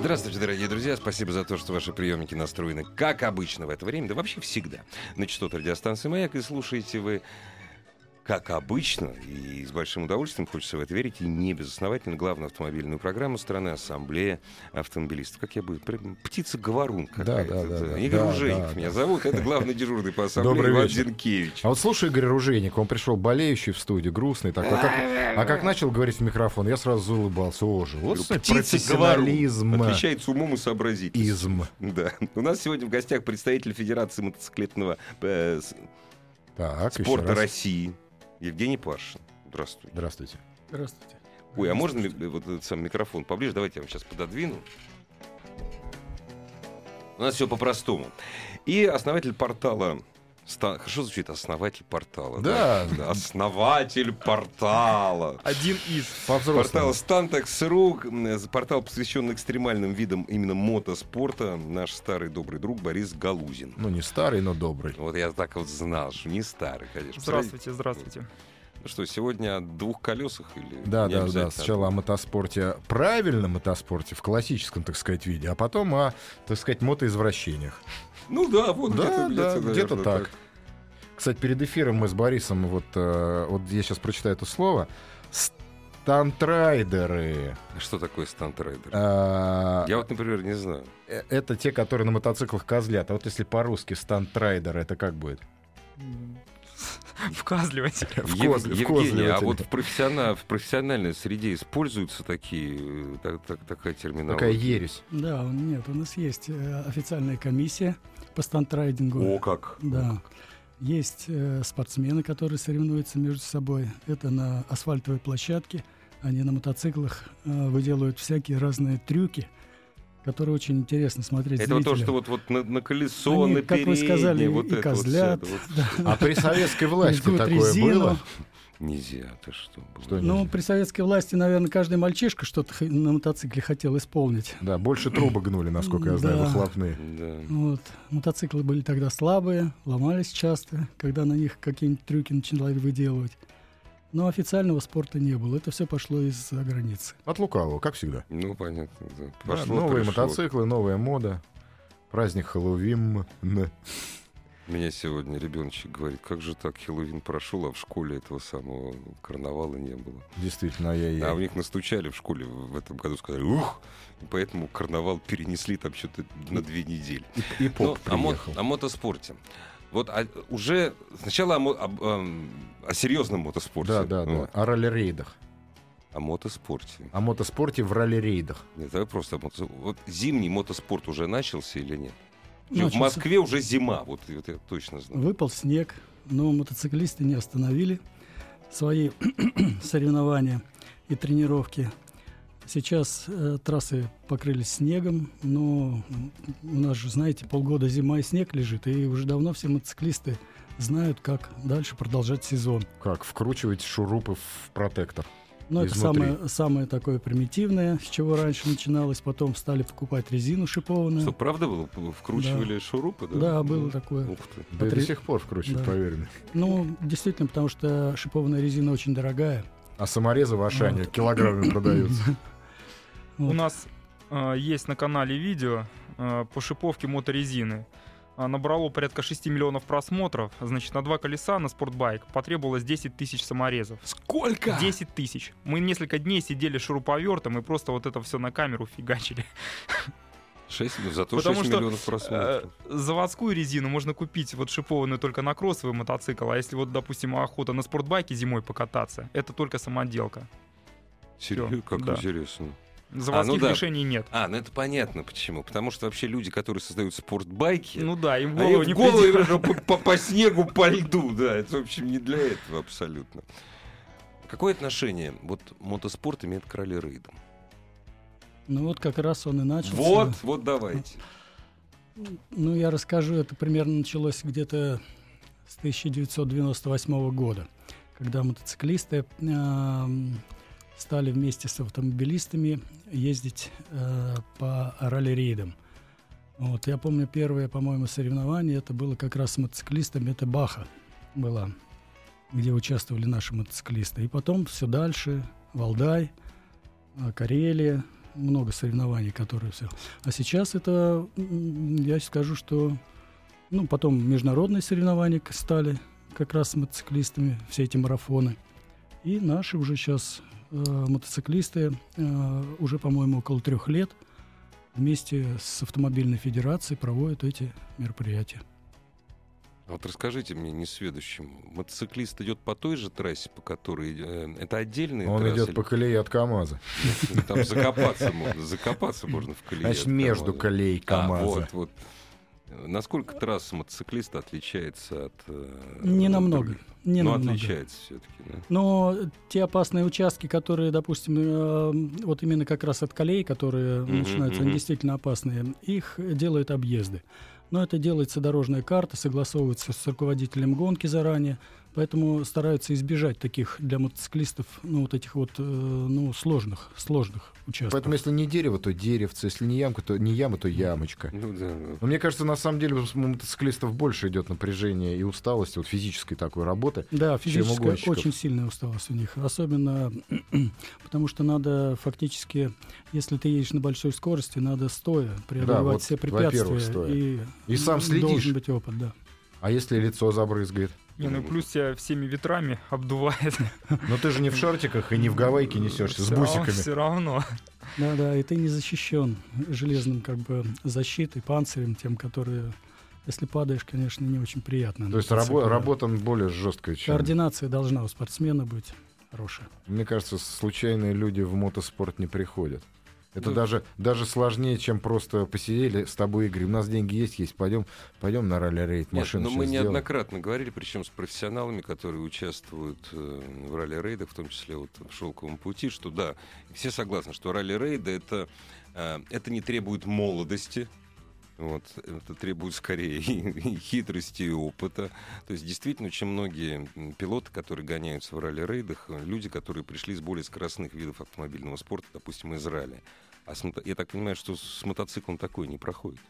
Здравствуйте, дорогие друзья. Спасибо за то, что ваши приемники настроены, как обычно в это время, да вообще всегда, на частоту радиостанции «Маяк», и слушаете вы как обычно, и с большим удовольствием, хочется в это верить, и не безосновательно, главную автомобильную программу страны Ассамблея автомобилистов. Как я буду? Птица-говорун Да, какая-то. да, да, Игорь да, Ружейник да, меня да. зовут. Это главный дежурный по Ассамблее Добрый Иван вечер. Зинкевич. А вот слушай Игорь Ружейник, он пришел болеющий в студию, грустный такой. А как, а как начал говорить в микрофон, я сразу заулыбался. О же, вот профессионализм. Отличается умом и сообразительностью. Изм. Да. У нас сегодня в гостях представитель Федерации мотоциклетного э, Так, спорта. России Евгений Пашин. Здравствуй. Здравствуйте. Здравствуйте. Ой, а можно ли вот этот сам микрофон поближе? Давайте я вам сейчас пододвину. У нас все по-простому. И основатель портала... Ста- Хорошо звучит основатель портала. Да. Основатель портала. Один из. По-взрослому. Портал Станtekс.ру, м, портал, посвященный экстремальным видам именно мотоспорта, наш старый добрый друг Борис Галузин. Ну, не старый, но добрый. Вот я так вот знал, что не старый, конечно. Здравствуйте, здравствуйте. Ну что, сегодня о двух колесах или Да, не да, да. Сначала о мотоспорте, правильном мотоспорте, в классическом, так сказать, виде, а потом о, так сказать, мотоизвращениях. Ну да, вот Да, где-то, да, где-то, где-то наверное, так. Кстати, перед эфиром мы с Борисом, вот, э, вот я сейчас прочитаю это слово, стантрайдеры. Что такое стантрайдер? А, Я вот, например, не знаю. э, Это те, которые на мотоциклах козлят. А вот если по-русски стантрайдер, это как будет? Вказливать. В Ев- козле- в Евгений, а вот в, профессиона- в профессиональной среде используются такие, э, так- так- такая терминология? Такая ересь. Да, нет, у нас есть официальная комиссия по стантрайдингу. О, как! Да. Есть э, спортсмены, которые соревнуются между собой. Это на асфальтовой площадке. Они на мотоциклах э, выделывают всякие разные трюки, которые очень интересно смотреть Это вот то, что вот, вот на, на колесо, Они, на как вы сказали, вот и это вот козлят, всё, да. вот. А при советской власти такое резину. было? Нельзя, ты что? Что Ну, нельзя? при советской власти, наверное, каждый мальчишка что-то на мотоцикле хотел исполнить. Да, больше трубы гнули, насколько я знаю, Да. выхлопные. Да. Вот. Мотоциклы были тогда слабые, ломались часто, когда на них какие-нибудь трюки начинали выделывать. Но официального спорта не было. Это все пошло из-за границы. От лукавого, как всегда. Ну, понятно. да. Да, Пошло, новые пришло. мотоциклы, новая мода. Праздник Хэллоуин. Меня сегодня ребеночек говорит, как же так Хэллоуин прошел, а в школе этого самого карнавала не было. Действительно, я А у них настучали в школе в этом году, сказали, ух, и поэтому карнавал перенесли там что-то на две недели. И, и поп о, мо- приехал. о мотоспорте. Вот а, уже сначала о, мо- об, эм, о серьезном мотоспорте. Да, да, да. Вот. О ралли-рейдах. О мотоспорте. О мотоспорте в ралли-рейдах. Нет, давай просто о мото- Вот зимний мотоспорт уже начался или нет? В Начался. Москве уже зима, вот, вот я точно знаю. Выпал снег, но мотоциклисты не остановили свои соревнования и тренировки. Сейчас э, трассы покрылись снегом, но у нас же, знаете, полгода зима и снег лежит, и уже давно все мотоциклисты знают, как дальше продолжать сезон. Как вкручивать шурупы в протектор. Но это самое, самое такое примитивное, с чего раньше начиналось. Потом стали покупать резину шипованную. Что, правда было? Вкручивали шурупы, да? Да, было такое. Ух ты. Да и Потри- до сих пор вкручивают, Да. поверь мне. Ну, действительно, потому что шипованная резина очень дорогая. А саморезы в Ашане Вот. килограммами продаются. У нас э, есть на канале видео э, по шиповке моторезины. А, Набрало порядка 6 миллионов просмотров. Значит, на два колеса на спортбайк потребовалось 10 тысяч саморезов. Сколько? 10 тысяч. Мы несколько дней сидели шуруповертом и просто вот это все на камеру фигачили. 6, зато Потому 6 что, миллионов просмотров. Э, Заводскую резину можно купить вот шипованную только на кроссовый мотоцикл, а если вот, допустим, охота на спортбайке зимой покататься, это только самоделка. Серьезно? Как да. интересно. Заводских да. решений нет. А, ну это понятно почему. Потому что вообще люди, которые создают спортбайки, Ну да, им голову в не голову по, по- по снегу, по льду, да. Это, в общем, не для этого абсолютно. Какое отношение вот мотоспорт имеет к ралли-рейдам? Ну вот как раз он и начался. Вот, вот давайте. Ну, я расскажу, это примерно началось где-то с 1998 года, когда мотоциклисты э, стали вместе с автомобилистами ездить э, по ралли-рейдам. Вот, я помню первое, по-моему, соревнование, это было как раз с мотоциклистами, это Баха была, где участвовали наши мотоциклисты. И потом все дальше, Валдай, э, Карелия, много соревнований, которые все. А сейчас это, я скажу, что ну, потом международные соревнования стали как раз с мотоциклистами, все эти марафоны. И наши уже сейчас мотоциклисты э, уже, по-моему, около трех лет вместе с автомобильной федерацией проводят эти мероприятия. Вот расскажите мне, несведущему, мотоциклист идет по той же трассе, по которой... Э, это отдельный Он трасса идет или- по колее от КАМАЗа. Там закопаться можно, закопаться можно в колее. Значит, между колей А, КАМАЗа. вот, вот. Насколько трасса мотоциклиста отличается от... э, Не намного. Не ну, намного. отличается все-таки, да? Но те опасные участки, которые, допустим, э, вот именно как раз от колей, которые Мгм, начинаются, мгм. они действительно опасные, их делают объезды. Но это делается дорожная карта, согласовывается с руководителем гонки заранее, поэтому стараются избежать таких для мотоциклистов, ну, вот этих вот, э, ну, сложных, сложных участков. Поэтому если не дерево, то деревце, если не ямка, то не яма, то ямочка. Ну да. Но мне кажется, на самом деле у мотоциклистов больше идет напряжение и усталости, вот физической такой работы. Да, чем у физическая очень сильная усталость у них. Особенно потому что надо фактически, если ты едешь на большой скорости, надо стоя преодолевать вот, все препятствия. стоя. И, И сам следишь. Должен быть опыт, да. А если лицо забрызгает? Не, ну и плюс тебя всеми ветрами обдувает. Но ты же не в шортиках и не в гавайке несешься с бусиками. Все равно. Да, да, и ты не защищен железным как бы защитой, панцирем, тем, которые, если падаешь, конечно, не очень приятно. То есть рабо- работа более жесткая, чем... Координация должна у спортсмена быть хорошая. Мне кажется, случайные люди в мотоспорт не приходят. Это Ну, даже, даже сложнее, чем просто посидели с тобой, Игорь. У нас деньги есть, есть. Пойдем, пойдем на ралли-рейд. Нет, Машину но мы сделаем. неоднократно говорили, причем с профессионалами, которые участвуют э, в ралли-рейдах, в том числе вот в «Шелковом пути», что да, все согласны, что ралли-рейды это, э, это не требует молодости, вот, это требует скорее и, хитрости, и опыта. То есть действительно очень многие пилоты, которые гоняются в ралли-рейдах, э, люди, которые пришли с более скоростных видов автомобильного спорта, допустим, из ралли. А с я так понимаю, что с мотоциклом такое не проходит.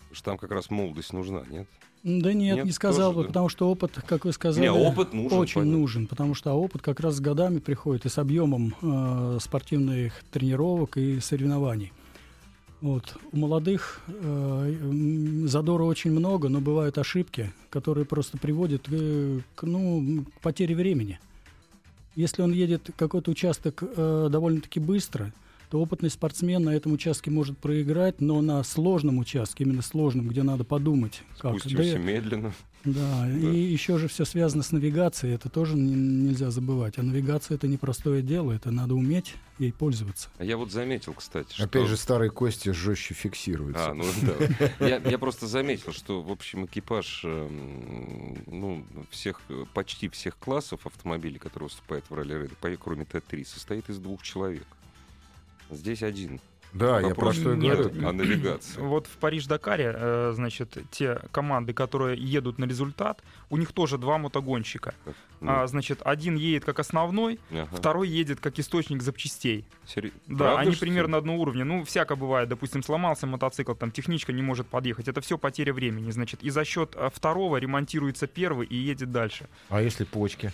Потому что там как раз молодость нужна, нет? Да нет, Нет, не сказал тоже, бы, да. потому что опыт, как вы сказали, Не, опыт нужен, очень понятно. нужен, потому что опыт как раз с годами приходит и с объемом э, спортивных тренировок и соревнований. Вот. У молодых э, задора очень много, но бывают ошибки, которые просто приводят э, к, ну, к потере времени. Если он едет какой-то участок э, довольно-таки быстро, то опытный спортсмен на этом участке может проиграть, но на сложном участке, именно сложном, где надо подумать, как. Спустимся Да, медленно. да, и еще же все связано с навигацией, это тоже не- нельзя забывать. А навигация это непростое дело, это надо уметь ей пользоваться. А я вот заметил, кстати, что... Опять же, старые кости жестче фиксируются. А, ну да. Я, я просто заметил, что, в общем, экипаж эм, ну, всех, почти всех классов автомобилей, которые выступают в ралли-рейдах, по- кроме Т-3, состоит из двух человек. Здесь один. Да, я Вопрос про что и нет, о навигации. Вот в Париж-Дакаре, э, значит, те команды, которые едут на результат, у них тоже два мотогонщика. Ну, А, значит, один едет как основной, ага. второй едет как источник запчастей. Сери- Да, Правда, они примерно одного уровня. Ну, всяко бывает. Допустим, сломался мотоцикл, там техничка не может подъехать. Это все потеря времени. Значит, и за счет э, второго ремонтируется первый и едет дальше. А если почки?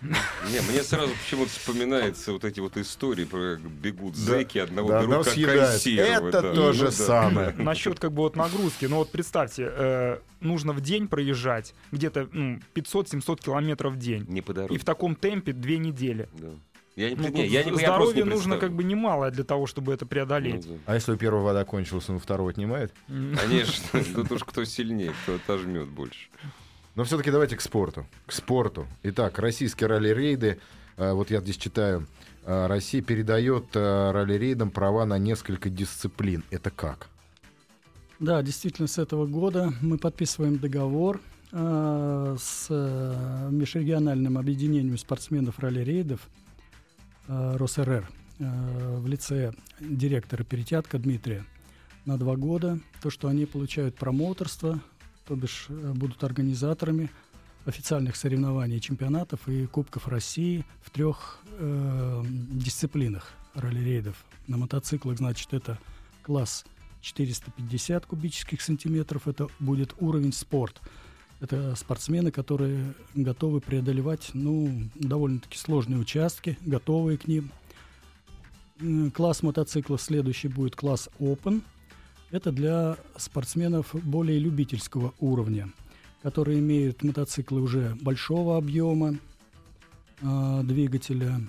Не, мне сразу почему-то вспоминаются вот эти вот истории про как бегут Да, зэки, одного да, берут одного как консервы. Это да. то Ну же да. самое. Насчет как бы вот нагрузки. Ну вот представьте, э, нужно в день проезжать где-то ну, 500-700 километров в день. Не по И дороге. в таком темпе две недели. Да. Я не, Ну, не, я не, я здоровье не нужно как бы немалое для того, чтобы это преодолеть. Ну, да. А если у первого вода кончилась, он у второго отнимает? Конечно, тут уж кто сильнее, кто отожмет больше. Но все-таки давайте к спорту. К спорту. Итак, российские ралли-рейды. э, Вот я здесь читаю. э, Россия передает э, ралли-рейдам права на несколько дисциплин. Это как? Да, действительно, с этого года мы подписываем договор с межрегиональным объединением спортсменов ралли-рейдов РосРР. в лице директора Перетятка Дмитрия на два года. То, что они получают промоутерство, то бишь э, будут организаторами официальных соревнований, чемпионатов и Кубков России в трех э, дисциплинах ралли-рейдов. На мотоциклах, значит, это класс 450 кубических сантиметров, это будет уровень спорт. Это спортсмены, которые готовы преодолевать ну, довольно-таки сложные участки, готовые к ним. Класс мотоциклов следующий будет класс Open. Это для спортсменов более любительского уровня, которые имеют мотоциклы уже большого объема а, двигателя,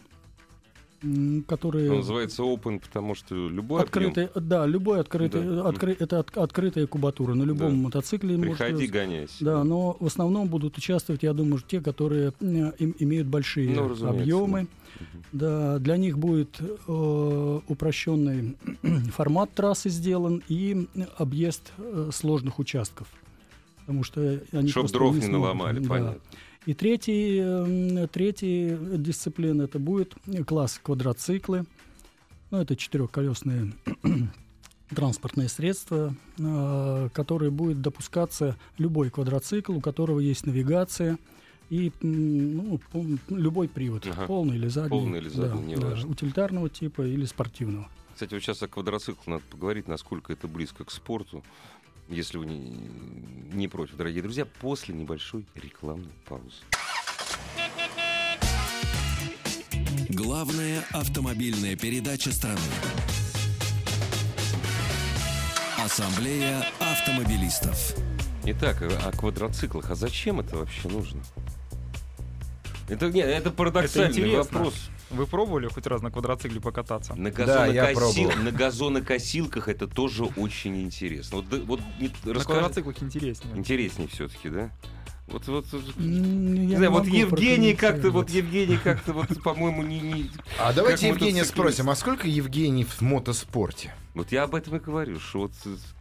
которые Он называется Open, потому что любой объем. открытые, да, любой открытый, Да. откры- это от- открытая кубатура на любом Да. мотоцикле. Приходи, быть. гоняйся. Да, но в основном будут участвовать, я думаю, те, которые э, им- имеют большие Ну, объемы. Мгм. Да, для них будет э, упрощенный формат трассы сделан и объезд э, сложных участков. Потому что они Чтоб дров не смогут. наломали, Да. понятно. И третий, э, третий дисциплина это будет класс квадроциклы. Ну, это четырехколесные транспортные средства, э, которые будет допускаться любой квадроцикл, у которого есть навигация и ну, любой привод, Ага. полный или задний, Полный или задний, да, неважно. да, утилитарного типа или спортивного. Кстати, вот сейчас о квадроцикле надо поговорить, насколько это близко к спорту. Если вы не, не против, дорогие друзья, после небольшой рекламной паузы. Главная автомобильная передача страны. Ассамблея автомобилистов. Итак, о о квадроциклах. А зачем это вообще нужно? Это, нет, это парадоксальный интересно. вопрос. Вы пробовали хоть раз на квадроцикле покататься? На, Да, я газонокосил- пробовал. на газонокосилках это тоже очень интересно. Вот, вот не- На расскажи- квадроциклах интереснее. Интереснее все-таки, да? Вот, вот, я не знаю, вот Евгений как-то, вот. Евгений как-то, вот, по-моему, не, не- А давайте Евгения спросим, а сколько Евгений в мотоспорте? Вот я об этом и говорю, что вот,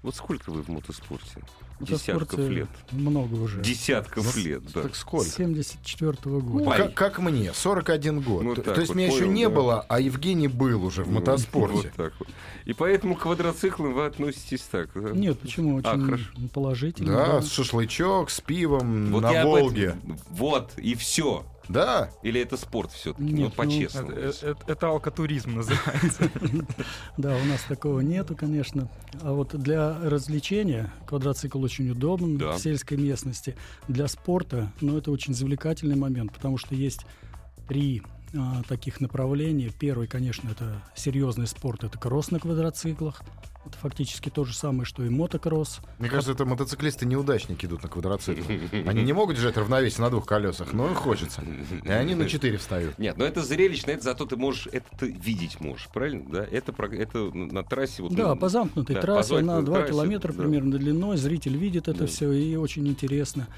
вот сколько вы в мотоспорте? Десятков мотоспорте лет. Много уже. Десятков Ну, лет, да. Так сколько? 74 Ну, года. Пай. как, как мне, 41 год. Ну, То- так То есть вот, меня еще не да. было, а Евгений был уже в мотоспорте. Вот так вот. И поэтому к квадроциклам вы относитесь так. да? Нет, почему? А, Очень хорошо. положительно. Да, да. шашлычок с пивом Вот на об этом- Волге. Вот, и все. Да, Или это спорт все-таки? Нет, ну, по-честному. Это, это- это алкотуризм называется. Да, у нас такого нету, конечно. А вот для развлечения квадроцикл очень удобен в сельской местности. Для спорта, ну, это очень завлекательный момент, потому что есть три а, таких направления. Первый, конечно, это серьезный спорт, это кросс на квадроциклах. Это фактически то же самое, что и мотокросс. мне кажется, это мотоциклисты-неудачники идут на квадроциклах. Они не могут держать равновесие на двух колесах, но им хочется. И они на четыре встают. Нет, но это зрелищно, это зато ты можешь, это ты видеть можешь, правильно? Да, это, это на трассе вот. Да, по замкнутой да, по трассе, на 2 трассе, километра да. примерно длиной, зритель видит это Да. все, и очень интересно.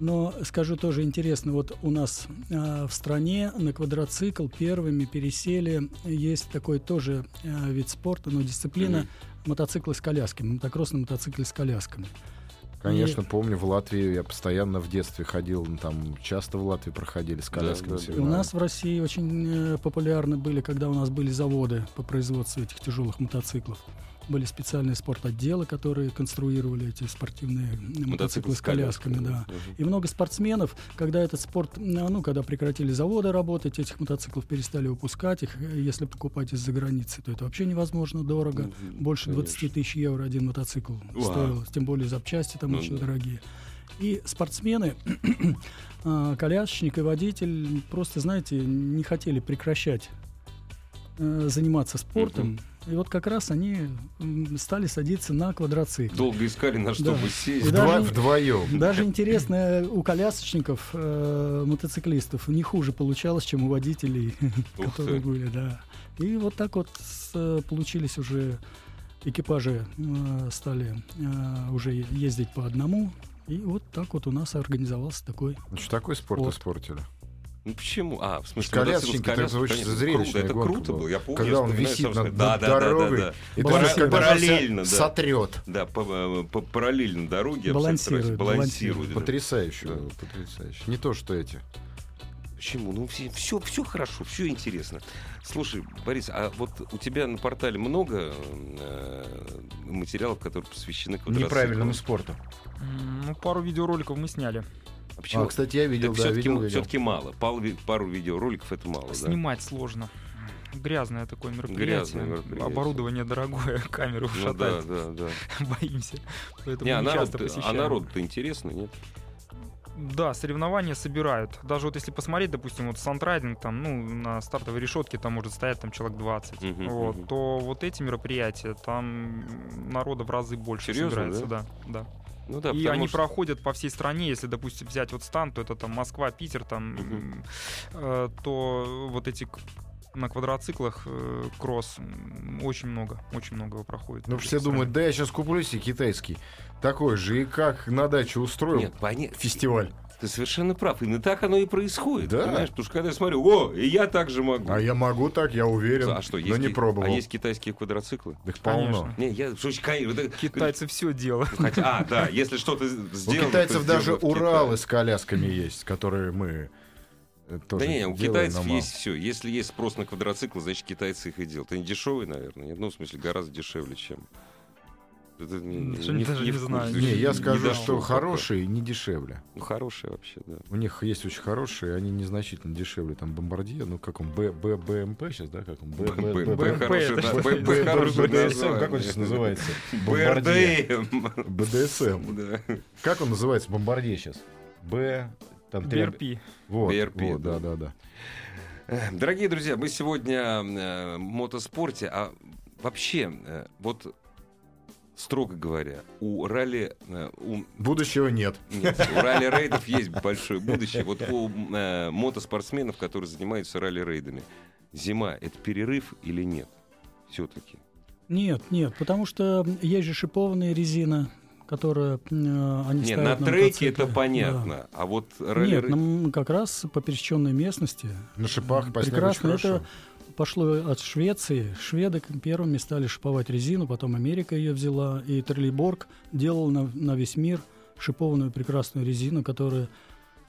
Но скажу тоже интересно, вот у нас а, в стране на квадроцикл первыми пересели, есть такой тоже а, вид спорта, но дисциплина Мгм. Мотоциклы с колясками, мотокросс на мотоцикле с колясками. Конечно, помню, в Латвии я постоянно в детстве ходил, ну, там часто в Латвии проходили с колясками. да, да. И у нас в России очень э, популярны были, когда у нас были заводы по производству этих тяжелых мотоциклов. Были специальные спортотделы, которые конструировали эти спортивные мотоциклы с колясками, да. Мгм. И много спортсменов, когда этот спорт, ну, когда прекратили заводы работать, этих мотоциклов перестали выпускать, их, э, если покупать из-за границы, то это вообще невозможно дорого. Мгм, Больше 20 конечно. тысяч евро один мотоцикл Вау. стоил, тем более запчасти там Ну очень да. дорогие. И спортсмены, а, колясочник и водитель просто, знаете, не хотели прекращать э, заниматься спортом. И вот как раз они стали садиться на квадроцикл. Долго искали, на что Да. бы сесть. даже- Вдвоем. Даже интересно, у колясочников, э, мотоциклистов, не хуже получалось, чем у водителей, которые были, да. И вот так вот с- получились уже экипажи, э, стали э, уже ездить по одному. И вот так вот у нас организовался такой. Ну, что такой спорт Вот. испортили? Ну почему? А, в смысле, Колясочники, очень конечно, зрелищная круто, это круто было. Я помню, Когда я он висит над, да, над да, да, дорогой, да, да. и Пара- даже когда параллельно, да. сотрет. Да, по, э, по- параллельно дороге Балансирует, балансирует. балансирует. да. Потрясающе, Да. потрясающе. Не то, что эти. Почему? Ну, все, все, все хорошо, все интересно. Слушай, Борис, а вот у тебя на портале много э, материалов, которые посвящены квадроциклам? Неправильному спорту. Ну, пару видеороликов мы сняли. А почему? А, кстати, я видел, да, все-таки, видел, все-таки мало. Пару, ви- пару видеороликов это мало, да? Снимать сложно. Грязное такое мероприятие. Грязное мероприятие. Оборудование дорогое, камеру Ну да, шатать. да, да. Боимся. Поэтому Не, а, народ, а посещаем. народу-то интересно, нет? Да, соревнования собирают. Даже вот если посмотреть, допустим, вот сандрайдинг, там, ну, на стартовой решетке там может стоять там человек 20. Мгм, вот, мгм. то вот эти мероприятия, там народа в разы больше Серьезно, собирается, да? да. Ну да, и они что- проходят по всей стране. Если, допустим, взять вот стан, то это там Москва, Питер, там, Мгм. э, то вот эти на квадроциклах э, кросс очень много, очень много его проходит. Ну, все думают, да, я сейчас куплю себе китайский. Такой же, и как на даче устроил Нет, понятно. фестиваль. Ты совершенно прав. Именно так оно и происходит. Да. Понимаешь? Потому что когда я смотрю, о, и я так же могу. А я могу так, я уверен. А что, есть, но не ки- пробовал. А есть китайские квадроциклы? Их полно. Не, я... слушай, да, Китайцы все делают. ну, Хотя, а, да, если что-то У сделано... китайцев даже Уралы с колясками есть, которые мы э, тоже Да не, у китайцев есть все. Если есть спрос на квадроциклы, значит китайцы их и делают. Они дешевые, наверное. Ну, в смысле, гораздо дешевле, чем. Это не, не- даже не в знаю. Не, я Не скажу, знал. что хорошие не дешевле. Ну, хорошие вообще, да. У них есть очень хорошие, они незначительно дешевле. Там Бомбардье, ну как он, Б, Б, БМП сейчас, да, как он? Б, Б, Б, Б- Б, БДСМ, как он сейчас называется? БДСМ. Да. Как он называется, Бомбардье сейчас? Б, там. BRP. Вот, вот, да. да, да. Э, Дорогие друзья, мы сегодня э, в мотоспорте, а вообще, э, вот строго говоря, у ралли, э, у, Будущего нет. нет, у ралли-рейдов есть большое будущее. Вот у э, мотоспортсменов, которые занимаются ралли-рейдами, зима — это перерыв или нет? Все-таки. Нет, нет, потому что есть же шипованная резина, которая э, они Не, ставят на треке это понятно, а вот Да. ралли Нет, нам как раз по пересеченной местности На шипах по снегу прекрасно. очень Это хорошо. Пошло от Швеции. Шведы первыми стали шиповать резину, потом Америка ее взяла, и Треллиборг делал на, на весь мир шипованную прекрасную резину, которая,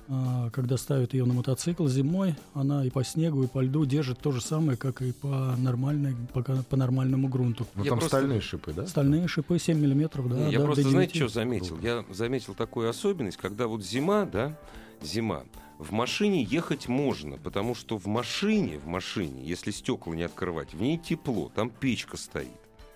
а, когда ставят ее на мотоцикл зимой, она и по снегу, и по льду держит то же самое, как и по, нормальной, по, по нормальному грунту. Ну Я там просто- стальные шипы, да? Стальные шипы 7 миллиметров, да. Я да, просто, знаете, 9. что заметил? Я заметил такую особенность, когда вот зима, да, зима, в машине ехать можно, потому что в машине, в машине, если стекла не открывать, в ней тепло, там печка стоит.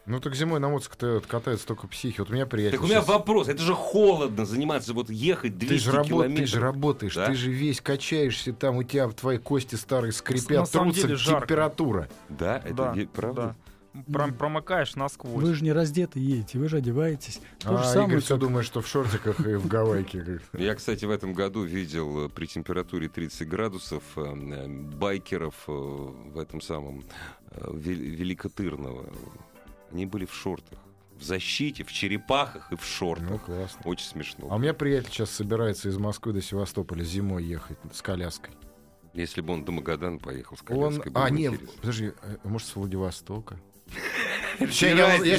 Ну так зимой на мотоцикле катаются только психи. Вот у меня приятель Так у меня щас- вопрос, это же холодно заниматься, вот ехать 200 Ты же, работ- километров. ты же работаешь, Да? ты же весь качаешься, там у тебя твои кости старые скрипят, На самом трутся, деле жарко. температура. Да, это Да, правда? да. Пром- промокаешь насквозь. Вы же не раздеты едете, вы же одеваетесь. То же А самое, Игорь все как- думает, что в шортиках и в гавайке. Я, кстати, в этом году видел э, при температуре 30 градусов э, э, байкеров в этом самом Вел- Великотырного. Они были в шортах. В защите, в черепахах и в Ну, шортах. классно. Очень смешно. А у меня приятель сейчас собирается из Москвы до Севастополя зимой ехать с коляской. Если бы он до Магадана поехал с Он... коляской. было А, бы не, интересно. подожди, может, с Владивостока? Я,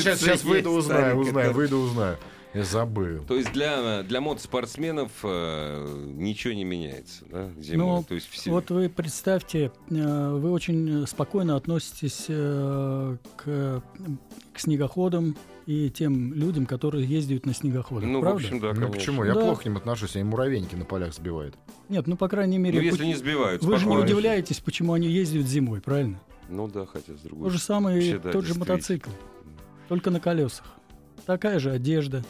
сейчас, выйду, узнаю, узнаю, выйду, узнаю. Я забыл. То есть для, для мотоспортсменов э, ничего не меняется, да, зимой? Ну, То есть все... Вот вы представьте, э, вы очень спокойно относитесь э, к, к снегоходам и тем людям, которые ездят на снегоходах, ну, в правда? общем, да, ну конечно. почему? Я Да. плохо к ним отношусь, они муравейники на полях сбивают. Нет, ну, по крайней мере, Ну, если пу- не сбивают, вы же не спокойно. удивляетесь, почему они ездят зимой, правильно? Ну да, хотя с другой То же самое Вообще, и да, тот же мотоцикл, только на колесах. Такая же одежда,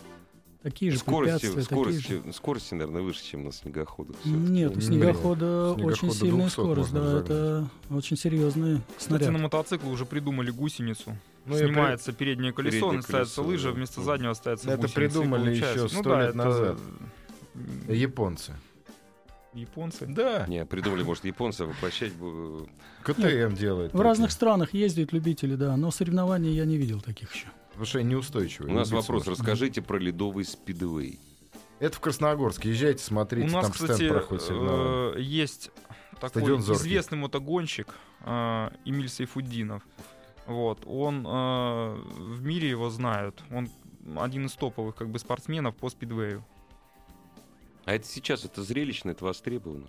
такие же Скорости, препятствия, такие же... скорости, скорости, наверное, выше, чем на снегоходах. Нет, у Не, снегохода снегохода очень сильная 200 скорость, да, это очень серьезный Кстати, снаряд. на мотоцикле уже придумали гусеницу. Ну, Снимается переднее колесо, Переднее ставится колесо, лыжа, да. вместо заднего ставится Это гусеница, придумали еще Ну 100 да, лет это, назад. Японцы. Японцы. Да. Не, придумали, может, японцы а воплощать. КТМ делает. В разных странах ездят любители, да, но соревнований я не видел таких еще. Потому что они неустойчивые. У нас вопрос. Расскажите про ледовый спидвей. Это в Красногорске. Езжайте, смотрите, У нас, там кстати, проходит э, есть такой Стадион известный мотогонщик э, Эмиль Сайфуддинов. Вот, он э, в мире его знают. Он один из топовых как бы спортсменов по спидвею. А это сейчас, это зрелищно, это востребовано.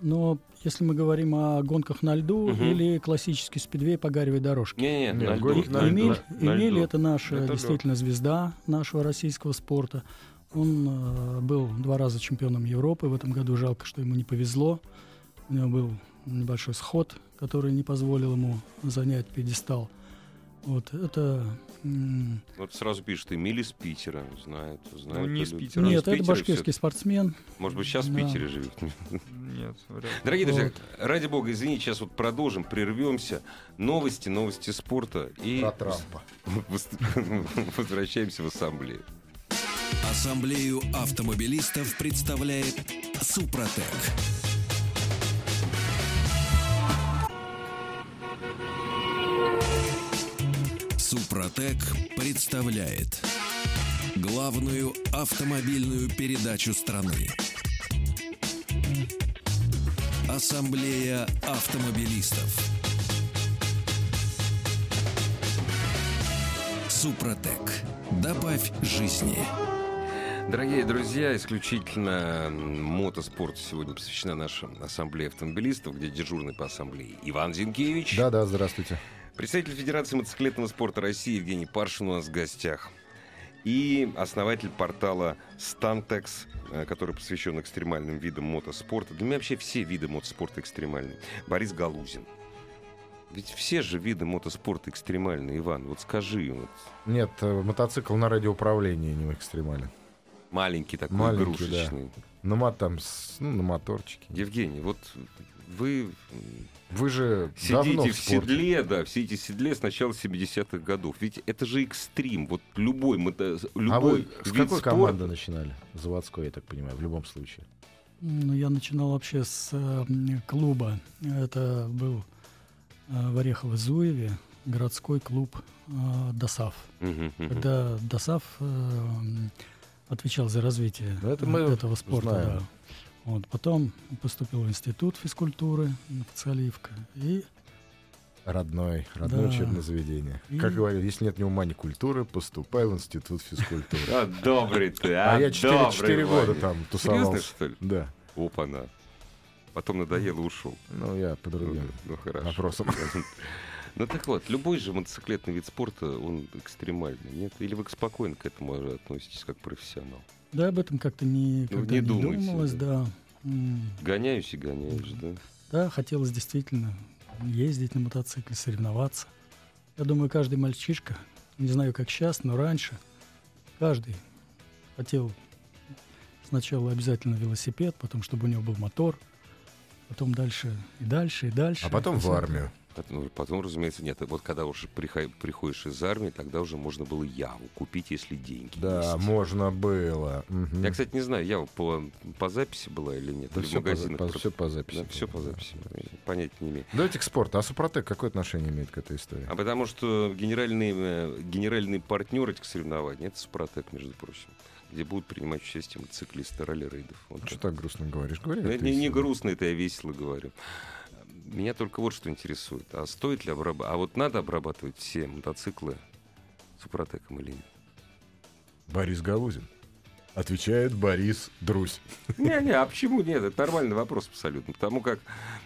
Но если мы говорим о гонках на льду Мгм. или классический спидвей по гаревой дорожке. Не-не, Не, на льду, гонки на льду. Эмиль, на Эмиль льду. это наша Это действительно звезда нашего российского спорта. Он э, был два раза чемпионом Европы. В этом году жалко, что ему не повезло. У него был небольшой сход, который не позволил ему занять пьедестал. Вот это Вот сразу пишет, Эмиль из Питера. Знают, знают. Ну, не из. Питера. Не из нет, это Питера башкирский всё-таки. спортсмен. Может быть, сейчас в Да. Питере живет. Нет, вряд ли. Дорогие друзья, Вот. ради бога, извините, сейчас вот продолжим, прервемся. Новости, новости спорта. И Про Трампа. возвращаемся в ассамблею. Ассамблею автомобилистов представляет Супротек. Супротек представляет главную автомобильную передачу страны. Ассамблея автомобилистов. Супротек. Добавь жизни. Дорогие друзья, исключительно м, мотоспорту сегодня посвящена наша ассамблея автомобилистов, где дежурный по ассамблее Иван Зинкевич. Да-да, здравствуйте. Представитель Федерации мотоциклетного спорта России Евгений Паршин у нас в гостях. И основатель портала Stantex, э, который посвящен экстремальным видам мотоспорта. Для меня вообще все виды мотоспорта экстремальные. Борис Галузин. Ведь все же виды мотоспорта экстремальные, Иван. Вот скажи, вот, Нет, э, мотоцикл на радиоуправлении не экстремален. маленький такой, Маленький, игрушечный. На, мо- там, ну, на моторчике. Евгений, вот вы Вы же сидите в в спорте. седле, да, все эти седле с начала 70-х годов. Ведь это же экстрим. Вот любой, мото- любой А вы с какой спорта- команды начинали? Заводской, я так понимаю, в любом случае. Ну, я начинал вообще с э, клуба. Это был э, в Орехово-Зуеве городской клуб э, ДОСАВ. Когда ДОСАВ э, отвечал за развитие Ну, это э, мы этого спорта. знаем. да. Вот, потом поступил в институт физкультуры Цаливка. И Родной, родное Да. учебное заведение. И- Как говорят, если нет ни ума, ни культуры, поступай в институт физкультуры. А, добрый ты, а, А я 4, добрый, года там тусовался. что ли? Да. Опа-на. Потом надоело, ушел. Ну, я по Ну, другим ну, хорошо. вопросам. Ну так вот, любой же мотоциклетный вид спорта, он экстремальный, нет? Или вы спокойно к этому относитесь, как профессионал? Да, об этом как-то никогда не не, думаете, думалось, да. да. Гоняюсь и гоняюсь, да? Да, хотелось действительно ездить на мотоцикле, соревноваться. Я думаю, каждый мальчишка, не знаю, как сейчас, но раньше, каждый хотел сначала обязательно велосипед, потом, чтобы у него был мотор, потом дальше и дальше, и дальше. А потом в армию. Потом, потом, разумеется, нет. Вот когда уже приходишь из армии, тогда уже можно было Яву купить, если деньги Да, есть. можно было. Мгм. Я, кстати, не знаю, Ява по, по записи была или нет. Да или в всё по, по- всё по записи. Да, все по было, да. записи. Понятия не имею. Давайте к спорту. А Супротек какое отношение имеет к этой истории? А потому что генеральный, э, генеральный партнер этих соревнований это Супротек, между прочим, где будут принимать участие мотоциклисты ралли-рейдов. Вот А что так. грустно говоришь? Говори. Ну, это не, не грустно, это я весело говорю. Меня только вот что интересует. А стоит ли обрабатывать? А вот надо обрабатывать все мотоциклы Супротеком или нет? Борис Галузин. Отвечает Борис Друзь. Не-не, а почему нет? Это нормальный вопрос абсолютно. Потому как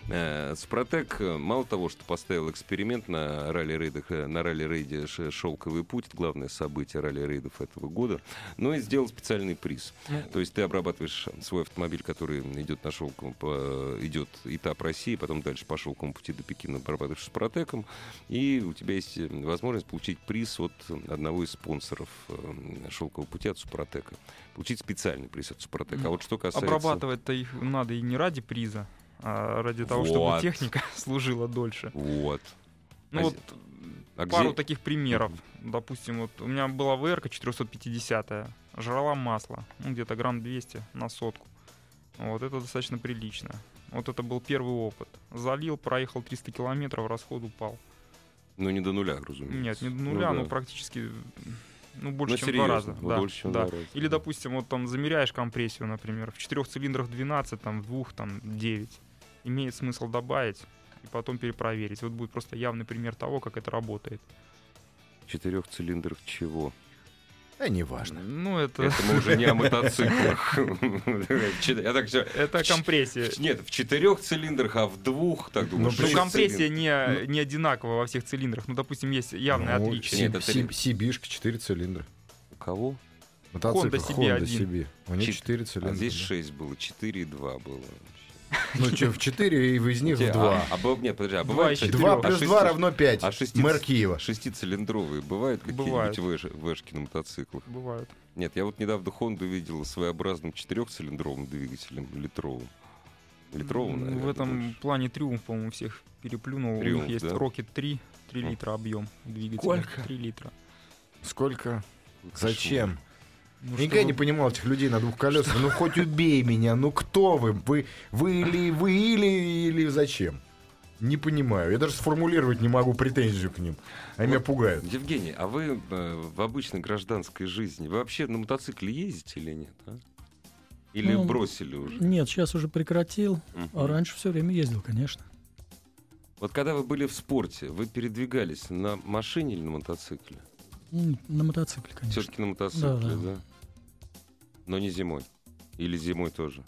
э, Супротек э, мало того, что поставил эксперимент на ралли-рейдах, э, на ралли-рейде «Шелковый путь», главное событие ралли-рейдов этого года, но и сделал специальный приз. То есть ты обрабатываешь свой автомобиль, который идет на шелковом, по- идет этап России, потом дальше по шелковому пути до Пекина обрабатываешь Супротеком, и у тебя есть э, возможность получить приз от одного из спонсоров э, шелкового пути от Супротека. Получить специальный приз от Супротека. А вот что касается... Обрабатывать-то их надо и не ради приза, а ради того, Вот. чтобы техника служила дольше. Вот. Ну А вот А пару где- таких примеров. Допустим, вот у меня была ВРК 450 жрала масло, ну где-то грамм 200 на сотку. Вот это достаточно прилично. Вот это был первый опыт. Залил, проехал 300 километров, расход упал. Ну, не до нуля, разумеется. Нет, не до Ну нуля, да. но практически ну, больше, Ну, чем серьезно, два раза. ну, да, больше, чем да. два раза, Или, да. допустим, вот там замеряешь компрессию, например, в четырех цилиндрах 12, там в двух там 9. Имеет смысл добавить и потом перепроверить. Вот будет просто явный пример того, как это работает. Четырех цилиндров чего? А неважно. Ну, это, Это мы уже не о мотоциклах. Я так всё- это компрессия. Нет, в четырех цилиндрах, а в двух, так думаю. Ну, Ну, шесть компрессия не, не одинаковая во всех цилиндрах. Ну, допустим, есть явное Ну, отличие. Сибишка 4 цилиндра. У кого? Мотоцикл Honda Honda CB1. CB. У них Чет- 4 цилиндра. А здесь да. 6 было, 4,2 было. Ну, что, в 4 и из них в Те- 2. А, а нет, подожди, а Два бывает... и четыре. 2 а плюс шести- 2 равно 5. а шести- Мэр Киева. Шестицилиндровые бывают Бывают. какие-нибудь вэш- вэшки на мотоциклах? Бывает. Нет, я вот недавно Хонду видел своеобразным четырехцилиндровым двигателем, литровым. Литровым, наверное, В этом больше. плане Триумф, по-моему, всех переплюнул. У Триумф, них есть да? Rocket 3, 3 М. литра объем двигателя. Сколько? 3 литра. Сколько? Зачем? Ну, Никогда чтобы- не понимал этих людей на двух колесах. Ну хоть убей меня, ну кто вы? Вы, вы или вы или или зачем? Не понимаю. Я даже сформулировать не могу претензию к ним. Они меня пугают. Евгений, а вы э, в обычной гражданской жизни, вы вообще на мотоцикле ездите или нет? а? Или Ну, бросили уже? Нет, сейчас уже прекратил. Мгм. А раньше все время ездил, конечно. Вот когда вы были в спорте, вы передвигались на машине или на мотоцикле? На мотоцикле, конечно. Все-таки на мотоцикле, да. Да, да. Но не зимой. Или зимой тоже.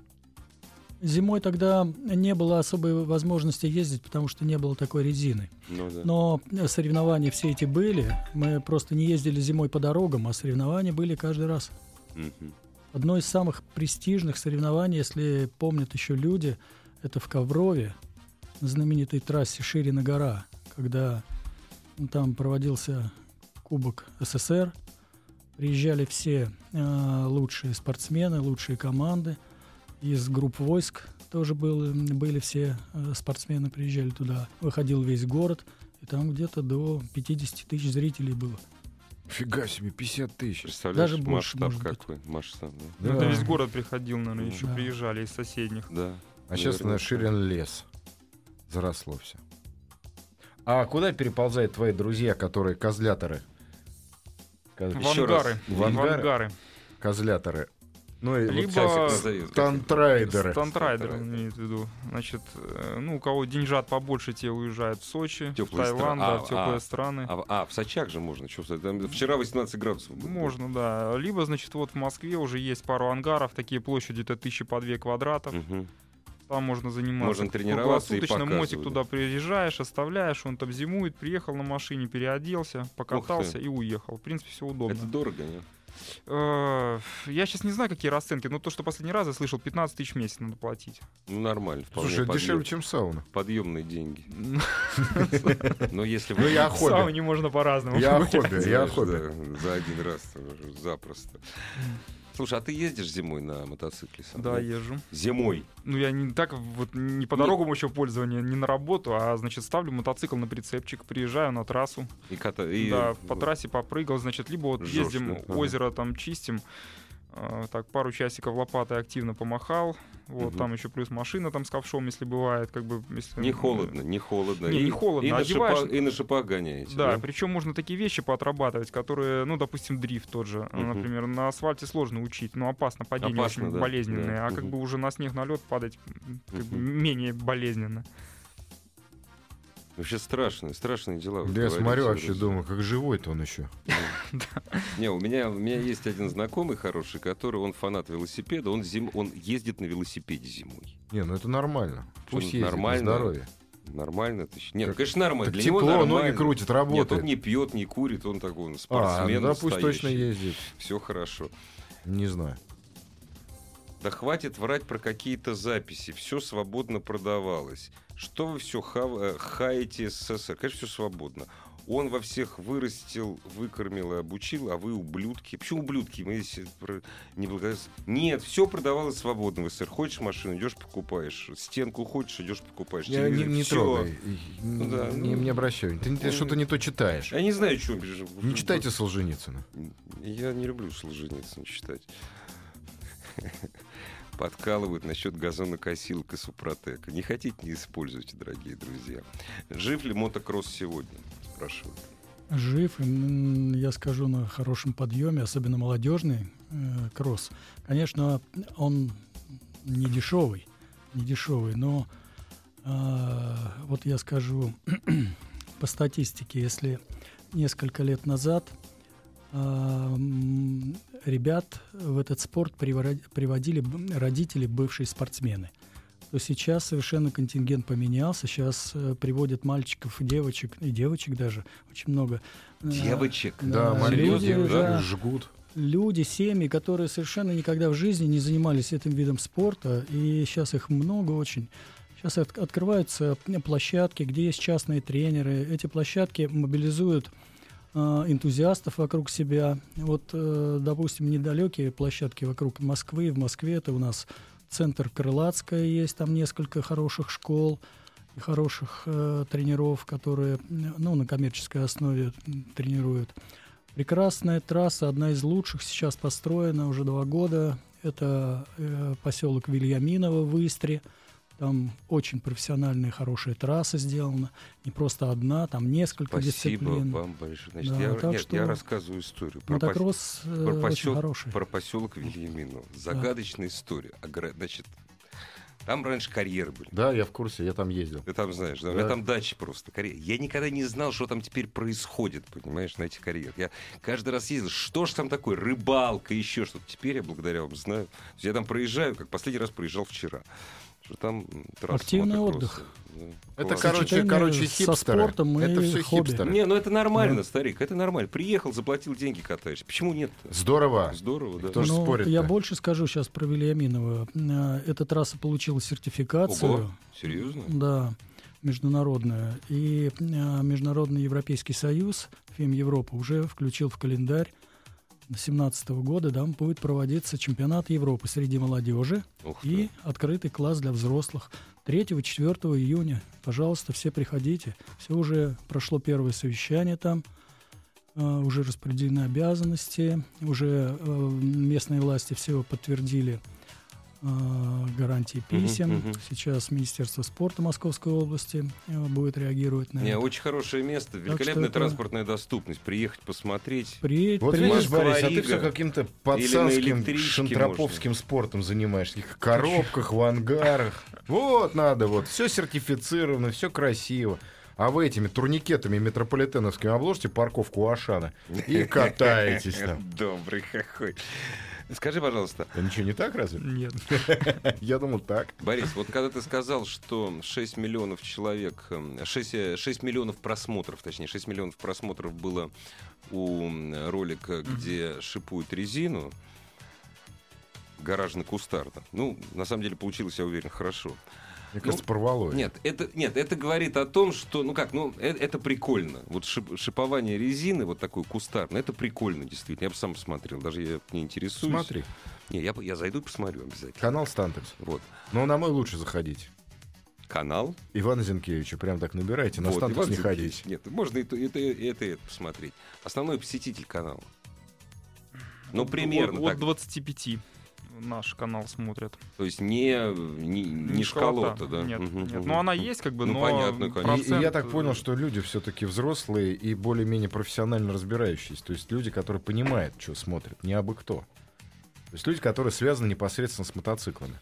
Зимой тогда не было особой возможности ездить, потому что не было такой резины. Ну да. Но соревнования все эти были. Мы просто не ездили зимой по дорогам, а соревнования были каждый раз. Мгм. Одно из самых престижных соревнований, если помнят еще люди, это в Коврове, на знаменитой трассе Ширина гора, когда ну, там проводился Кубок СССР. Приезжали все э, лучшие спортсмены, лучшие команды. Из групп войск тоже был, были все э, спортсмены, приезжали туда. Выходил весь город, и там где-то до 50 тысяч зрителей было. Фига себе, 50 тысяч. Представляешь, Даже больше, масштаб быть. какой? Масштаб, да. Ну, Да. Это весь город приходил, наверное, еще Да. приезжали из соседних. Да. А сейчас Наверное, на Ширин лес. Заросло все. А куда переползают твои друзья, которые козляторы? Коз- В Еще раз. ангары. В В ангары? ангары. Козляторы. Ну и Либо- их- стантрайдеры. Стантрайдер Стантрайдер. имеет в виду. Значит, э, ну, у кого деньжат побольше, те уезжают в Сочи, в Теплые Таиланд, страны. да, А, в теплые а, страны. А, а, в Сочах же можно. Что, там вчера 18 градусов было. Можно, да. Либо, значит, вот в Москве уже есть пару ангаров, такие площадью-то тысячи по две квадратов. Мгм. Там можно заниматься. Можно тренироваться и Круглосуточно мотик туда приезжаешь, оставляешь, он там зимует, приехал на машине, переоделся, покатался и уехал. В принципе, все удобно. Это дорого, нет? Э, Я сейчас не знаю, какие расценки, но то, что последний раз я слышал, 15 тысяч в месяц надо платить. Ну, нормально. Вполне Слушай, подъем- дешевле, чем сауна. Подъемные деньги. Но если вы... Ну, я о В хобби. сауне можно по-разному. Я хобби, я хобби. За один раз запросто. Слушай, а ты ездишь зимой на мотоцикле сам? Да, езжу. Зимой. Ну, я не так вот не по дорогам еще пользования, не на работу, а, значит, ставлю мотоцикл на прицепчик, приезжаю на трассу. И ката... и- да, по трассе попрыгал, значит, либо вот Жёстко, ездим, озеро там чистим, так, пару часиков лопатой активно помахал, вот, Мгм. там еще плюс машина там с ковшом, если бывает, как бы, если... Не холодно, не холодно. Не, И- не холодно, И на, одеваешь- шипа- и на шипах гоняете. Да, причем можно такие вещи поотрабатывать, которые, ну, допустим, дрифт тот же, э, Мгм. например, на асфальте сложно учить, но опасно, падение Опасно, очень да, болезненное, да, а как мгм. бы уже на снег, на лед падать как бы Мгм. менее болезненно. Вообще страшные, страшные дела. Да я смотрю вообще, друзья. думаю, как живой-то он еще. Не, у меня, у меня есть один знакомый хороший, который, он фанат велосипеда, он, зим, он ездит на велосипеде зимой. Не, ну это нормально. Пусть ездит, нормально? здоровье. Нормально? Нет, Так- конечно, нормально. Так Для него тепло, нормально. ноги крутит, Нет, работает. он не пьет, не курит, он такой, он А, спортсмен да пусть точно ездит. Все хорошо. Не знаю. Да хватит врать про какие-то записи. Все свободно продавалось. Что вы все хаете СССР? Конечно, все свободно. Он во всех вырастил, выкормил и обучил, а вы ублюдки. Почему ублюдки? Мы здесь про- не благодарны. Нет, все продавалось свободно в СССР. Хочешь машину, идешь покупаешь. Стенку хочешь, идешь покупаешь. Я не, Телевизор, не трогай. Ну да, не, ну, не обращай. Ты, ты ну, что-то не то читаешь. Я не знаю, что Не читайте Солженицына. Я не люблю Солженицына читать. Подкалывают насчет газонокосилок и супротека. Не хотите, не используйте, дорогие друзья. Жив ли мотокросс сегодня? Спрашивают. Жив, я скажу, на хорошем подъеме, особенно молодежный э, кросс. Конечно, он не дешевый, не дешевый, но э, вот я скажу по статистике, если несколько лет назад ребят в этот спорт приводили родители, бывшие спортсмены. То сейчас совершенно контингент поменялся. Сейчас э, приводят мальчиков, и девочек, и девочек даже, очень много. Э, Девочек. Да, Да, маленькие люди, да, да. жгут. люди, семьи, которые совершенно никогда в жизни не занимались этим видом спорта, и сейчас их много очень. Сейчас от- открываются площадки, где есть частные тренеры. Эти площадки мобилизуют э, энтузиастов вокруг себя. Вот, э, допустим, недалекие площадки вокруг Москвы. В Москве это у нас центр Крылатская есть, там несколько хороших школ и хороших э, тренеров, которые м, ну, на коммерческой основе тренируют. Прекрасная трасса, одна из лучших, сейчас построена уже два года. Это э, поселок Вильяминово в Истре. Там очень профессиональная, хорошая трасса сделана. Не просто одна, там несколько Спасибо дисциплин. вам большое. Значит, Да, я, так нет, что я рассказываю историю про, пос- про посел- хороший. про поселок Вильямино. Загадочная история. Огра- Значит, там раньше карьеры были. Да, я в курсе, я там ездил. Ты там знаешь, да? У Да. меня там дачи просто. карьер- Я никогда не знал, что там теперь происходит, понимаешь, на этих карьерах. Я каждый раз ездил, что ж там такое, рыбалка, еще что-то. Теперь я благодаря вам знаю. То есть Я там проезжаю, как последний раз проезжал вчера. Что там Активный отдых. Да, Это, короче, Сочетание короче, со хипстеры. спортом и Это все хобби. хипстеры. Не, ну это нормально, Да. старик, это нормально. Приехал, заплатил деньги, катаешься. Почему нет? Здорово. Здорово, да. Кто Ну, спорит-то? я больше скажу сейчас про Вильяминова. Э, Эта трасса получила сертификацию. Ого, серьезно? Да, международную. И э, Международный Европейский Союз, ФИМ Европа, уже включил в календарь 2017 года, да, будет проводиться чемпионат Европы среди молодежи и открытый класс для взрослых. 3-4 июня, пожалуйста, все приходите. Все уже прошло первое совещание там, э, уже распределены обязанности, уже э, местные власти все подтвердили гарантии Мгм, писем. мгм. Сейчас Министерство спорта Московской области э, будет реагировать на Не, это. очень хорошее место, великолепная это- транспортная доступность. Приехать, посмотреть. При- Вот при- видишь, Борис, а ты все каким-то пацанским, шантроповским спортом занимаешься. В коробках, в ангарах. Вот надо, вот. Все сертифицировано, все красиво. А вы этими турникетами метрополитеновскими обложите парковку у Ашана и катаетесь там. Добрый какой. Скажи, пожалуйста, Да ничего не так, разве? Нет. Я думал, так. Борис, вот когда ты сказал, что 6 миллионов человек, эм, 6, 6 миллионов просмотров, точнее, 6 миллионов просмотров было у ролика, где шипуют резину, гаражно-кустарно. Ну, на самом деле получилось, я уверен, хорошо. Мне кажется, порвало. это. Нет, это, нет, это говорит о том, что, ну как, ну, э- это, прикольно. Вот шип- шипование резины, вот такой кустарный, это прикольно, действительно. Я бы сам посмотрел, даже я не интересуюсь. Смотри, Не, я, я зайду и посмотрю обязательно. канал Стантекс. Вот. Но на мой лучше заходить. Канал. Ивана Зинкевича, прям так набирайте, на Вот, Стантекс Иван не Зинкевич. ходите. Нет, можно и то, и то, и это, и это посмотреть. Основной посетитель канала. Ну, примерно От, так. от 25 наш канал смотрят. То есть не, не, не школота, да? Нет, Мгм, нет. мгм. Ну, она есть, как бы, Ну, но понятно, конечно. И- И, я процент, так понял, э, что люди все-таки взрослые и более-менее профессионально разбирающиеся. То есть люди, которые понимают, что смотрят, не абы кто. То есть люди, которые связаны непосредственно с мотоциклами.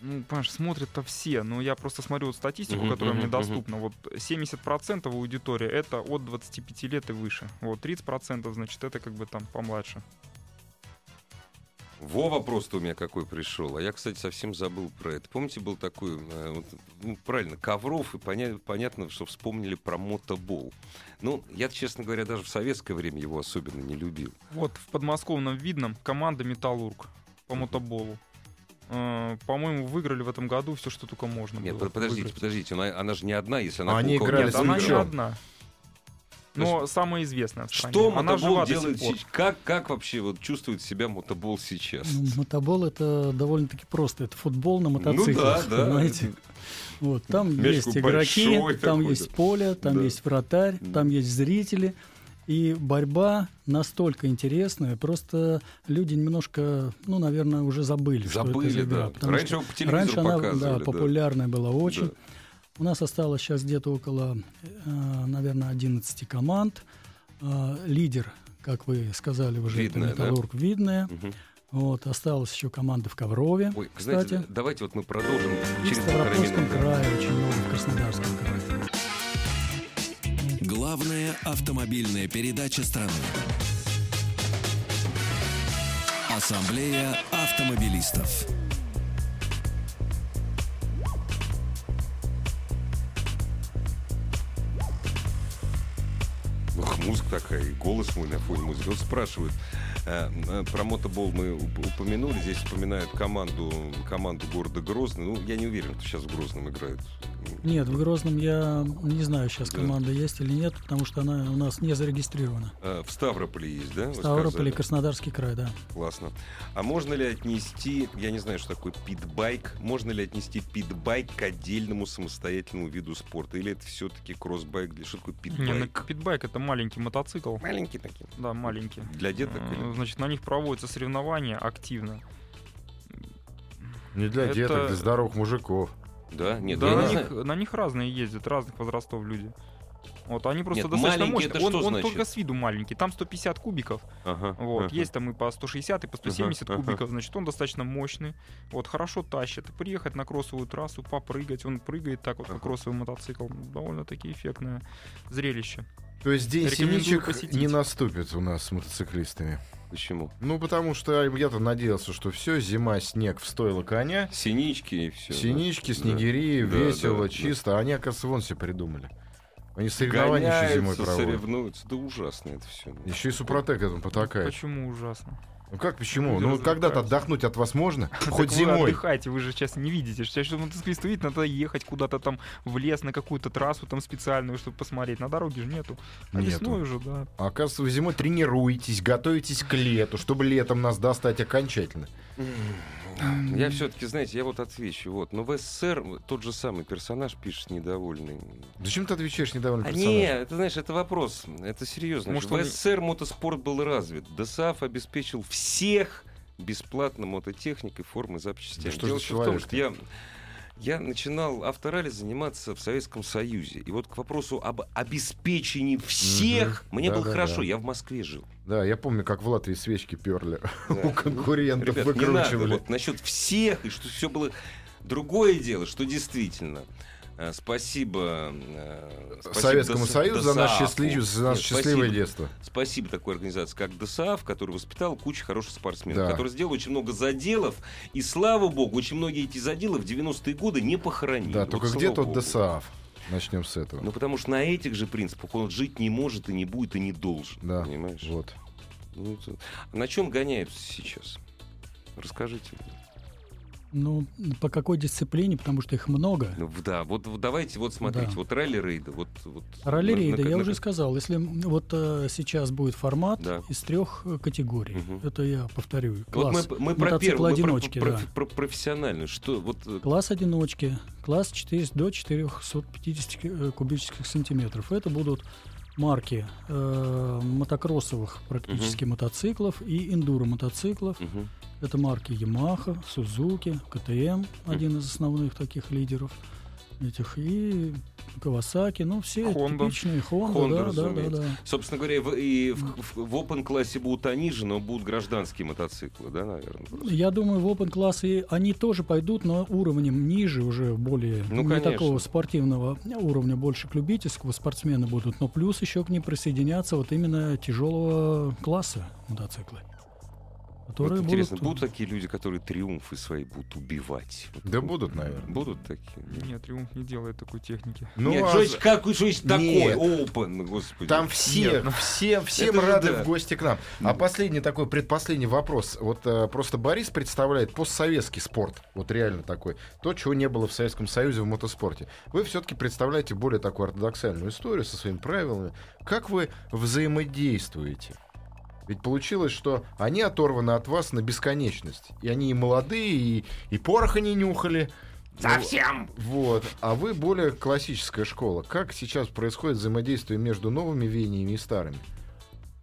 Ну, понимаешь, смотрят-то все, но я просто смотрю вот статистику, Мгм, которая мгм, мне доступна. Вот 70% аудитории это от 25 лет и выше. Вот 30% значит это как бы там помладше. Во вопрос-то у меня какой пришел. А я, кстати, совсем забыл про это. Помните, был такой, э, вот, ну, правильно, Ковров, и поня- понятно, что вспомнили про мотобол. Ну, я, честно говоря, даже в советское время его особенно не любил. Вот в подмосковном Видном команда «Металлург» по мотоболу. Э, По-моему, выиграли в этом году все, что только можно Нет, было под- подождите, выиграть. подождите, она, она же не одна, если она... Они играли Нет, с она не одна. Но самая известная в стране. Что Она мотобол делает сих пор. сейчас? Как, как вообще вот чувствует себя мотобол сейчас? Ну, мотобол это довольно-таки просто. Это футбол на Ну мотоциклах, да, да. понимаете? Вот, там Мяч есть игроки, там такой, есть да. поле, там Да. есть вратарь, Да. там есть зрители. И борьба настолько интересная, просто люди немножко, ну, наверное, уже забыли, что это Забыли, за игра. да. Раньше что его по телевизору раньше она показывали. да, да. популярная была очень. Да. У нас осталось сейчас где-то около, э, наверное, 11 команд. Э, Лидер, как вы сказали уже, Видное, это да? Металлург Видное. Мгм. Вот, осталась еще команда в Коврове. Ой, кстати. знаете, давайте вот мы продолжим И в через полтора Ставропольском крае очень много, в Краснодарском крае. Главная автомобильная передача страны. Ассамблея автомобилистов. Музыка такая, и голос мой на фоне музыки. Вот спрашивают, э, э, про мотобол мы уп- упомянули, здесь вспоминают команду, команду города Грозный. Ну, я не уверен, что сейчас в Грозном играют. Нет, в Грозном я не знаю, сейчас Да. команда есть или нет, потому что она у нас не зарегистрирована. Э, В Ставрополе есть, да? и сказали? Краснодарский край, да. Классно. А можно ли отнести, я не знаю, что такое питбайк, можно ли отнести питбайк к отдельному самостоятельному виду спорта? Или это все-таки кроссбайк? Для что такое Не, ну, питбайк? питбайк это маленький мотоцикл. Маленький такие. Да, маленький. Для деток или? Значит, на них проводятся соревнования активно. Не для Это- деток, для здоровых мужиков. Да? Нет, да, я не на знаю. них, на них разные ездят, разных возрастов люди. Вот они просто Нет, достаточно мощные. это Он, что он значит? только с виду маленький. Там 150 кубиков. Ага, Вот, ага. есть там и по 160, и по 170 Ага, ага. кубиков, значит, он достаточно мощный. Вот, хорошо тащит. Приехать на кроссовую трассу, попрыгать, он прыгает так вот, как Ага. кроссовый мотоцикл. Довольно-таки эффектное зрелище. То есть день синичек не наступит у нас с мотоциклистами. Почему? Ну, потому что я-то надеялся, что все, зима, снег в стойло коня, Синички и все. синички, снегири, Да, весело, да, да. чисто. А Они, оказывается, вон все придумали. Они соревнования еще зимой проводят. соревнуются. Да ужасно это все. Еще и Супротек этому потакает. Почему ужасно? Ну как почему? Люди Ну когда-то отдохнуть от вас можно? Хоть вы зимой. отдыхайте, вы же сейчас не видите. Сейчас, чтобы мотоциклист увидеть, надо ехать куда-то там в лес, на какую-то трассу там специальную, чтобы посмотреть. На дороге же нету. А Нету. весной уже, да. А оказывается, вы зимой тренируетесь, готовитесь к лету, чтобы летом нас достать окончательно. Я все-таки, знаете, я вот отвечу. Вот. Но в СССР тот же самый персонаж пишет недовольный. Зачем ты отвечаешь недовольный А персонаж? нет, это знаешь, это вопрос. Это серьезно. Может, в он- СССР мотоспорт был развит. ДСАФ обеспечил всех бесплатно мототехникой, формы, запчастями. Да что Дело в том, что я, я начинал авторалли заниматься в Советском Союзе. И вот к вопросу об обеспечении всех мне было Да-да-да. хорошо. Я в Москве жил. Да, я помню, как в Латвии свечки перли. Да. У конкурентов Ребят, не надо. выкручивали. Вот насчет всех, и что все было... Другое дело, что действительно... э, Спасибо, э, спасибо Советскому ДС- Союзу за наше, ДСААФу. счастли- за наше Нет, счастливое спасибо. детство. Спасибо такой организации, как ДСАФ, который воспитал кучу хороших спортсменов, Да. который сделал очень много заделов. И слава богу, очень многие эти заделы в 90-е годы не похоронили. Да, Вот только где тот. ДСААФ? Начнем с этого. Ну, потому что на этих же принципах он жить не может и не будет и не должен. Да, Понимаешь? Вот. Ну, это- А на чем гоняются сейчас? Расскажите. мне. Ну, по какой дисциплине, потому что их много. Ну, да, вот, вот давайте, вот смотрите, Да. вот ралли-рейды, вот... вот Ралли-рейды, на- я на- уже сказал, если вот э, сейчас будет формат Да. из трех э, категорий, Мгм. это я повторю, Вот класс, мы, мы про первую, мы про, мотоцикла-одиночки, про- да. про профессиональную. Что, вот, э, класс одиночки, класс 4, до 450 э, кубических сантиметров. Это будут марки э, мотокроссовых практически мотоциклов и эндуро мотоциклов. мгм. Это марки Yamaha, Suzuki, KTM, один из основных таких лидеров этих, и Kawasaki, ну все Honda. типичные Honda, Honda, да, да, да. Собственно говоря, в, и в, в- в open классе будут они же, но будут гражданские мотоциклы, да, наверное? просто? Я думаю, в Open классы они тоже пойдут, но уровнем ниже, уже более Ну, не конечно. такого спортивного уровня, больше к любительскому спортсмены будут. Но плюс еще к ним присоединятся вот именно тяжелого класса мотоциклы. Вот Которые интересно, будут... будут такие люди, которые триумфы свои будут убивать? Вот Да будут, наверное. Будут такие? Нет, Триумф не делает такой техники. Ну, Нет, а что есть, как, что есть такое? Open, господи. Там все, Нет, ну, все, всем рады да. в гости к нам. А последний такой, предпоследний вопрос. Вот э, просто Борис представляет постсоветский спорт. Вот реально такой. То, чего не было в Советском Союзе в мотоспорте. Вы все-таки представляете более такую ортодоксальную историю со своими правилами. Как вы взаимодействуете? Ведь получилось, что они оторваны от вас на бесконечность. И они и молодые, и, и пороха не нюхали. Совсем! Вот. А вы более классическая школа. Как сейчас происходит взаимодействие между новыми веяниями и старыми?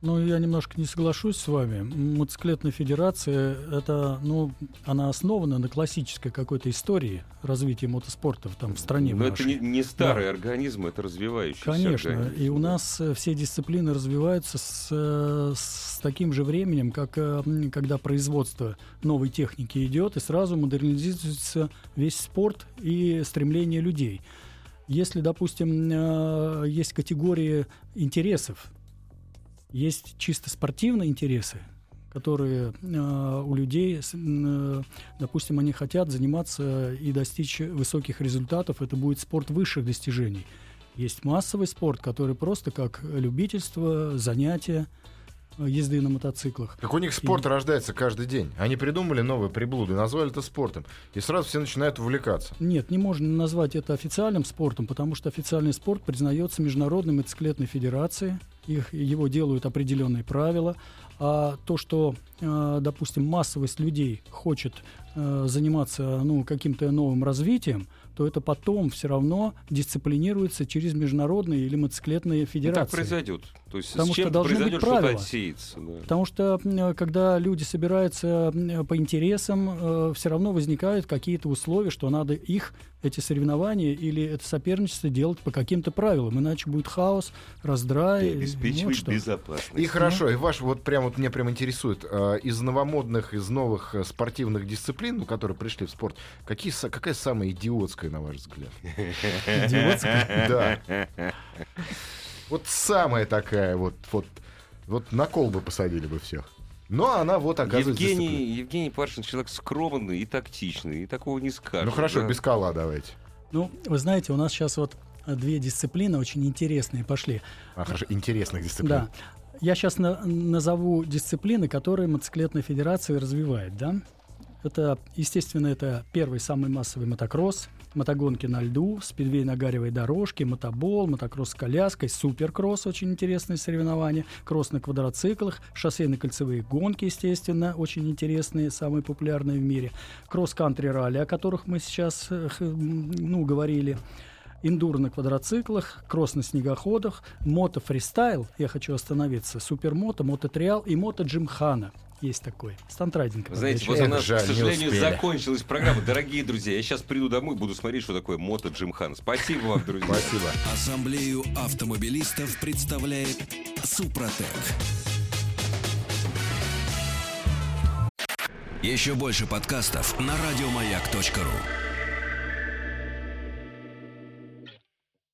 Ну, я немножко не соглашусь с вами. Мотоциклетная федерация, это, ну, она основана на классической какой-то истории развития мотоспорта в, там, в стране Но это нашей. не, не старый организм, это развивающийся Конечно, организм. и у нас э, все дисциплины развиваются с, э, с таким же временем, как э, когда производство новой техники идет, и сразу модернизируется весь спорт и стремление людей. Если, допустим, есть категории интересов, есть чисто спортивные интересы, которые э, у людей, э, допустим, они хотят заниматься и достичь высоких результатов, это будет спорт высших достижений. Есть массовый спорт, который просто как любительство, занятие езды на мотоциклах. Как у них спорт рождается каждый день. Они придумали новые приблуды, назвали это спортом. И сразу все начинают увлекаться. Нет, не можно назвать это официальным спортом, потому что официальный спорт признается Международной мотоциклетной федерацией. Их, его делают определенные правила. А то, что, э, допустим, массовость людей хочет э, заниматься ну, каким-то новым развитием, то это потом все равно дисциплинируется через международные или мотоциклетные И так федерации. произойдет. То есть Потому с что чем должны быть произойдет, что-то правила. отсеется. да. Потому что когда люди собираются по интересам, все равно возникают какие-то условия, что надо их, эти соревнования или это соперничество делать по каким-то правилам, иначе будет хаос, раздрай. И обеспечивать вот что. безопасность. И хорошо, и ваш вот прям вот меня прям интересует э, из новомодных, из новых э, спортивных дисциплин, ну, которые пришли в спорт, какие, са- какая самая идиотская, на ваш взгляд? Идиотская. Да. Вот самая такая вот, вот, вот на кол бы посадили бы всех. Но она вот оказывается... дисциплина. Евгений, Евгений Пашин человек скромный и тактичный, и такого не скажешь. Ну хорошо, да. без кола давайте. Ну, вы знаете, у нас сейчас вот две дисциплины очень интересные пошли. А, хорошо, интересных дисциплин. Да. Я сейчас назову дисциплины, которые мотоциклетная федерация развивает, да? Это, естественно, это первый самый массовый мотокросс, мотогонки на льду, спидвей на гаревой дорожке, мотобол, мотокросс с коляской, суперкросс, очень интересные соревнования, кросс на квадроциклах, шоссейные кольцевые гонки, естественно, очень интересные, самые популярные в мире, кросс-кантри ралли, о которых мы сейчас, э, ну, говорили, индур на квадроциклах, кросс на снегоходах, мото-фристайл, я хочу остановиться, супермото, мототриал и мото-джимхана. Есть такой. Стантрайдинг. Вы знаете, вот у нас, жаль, к сожалению, закончилась программа. Дорогие друзья, я сейчас приду домой, буду смотреть, что такое мото Джимхан. Спасибо вам, друзья. Спасибо. Ассамблею автомобилистов представляет Супротек. Еще больше подкастов на радиомаяк.ру.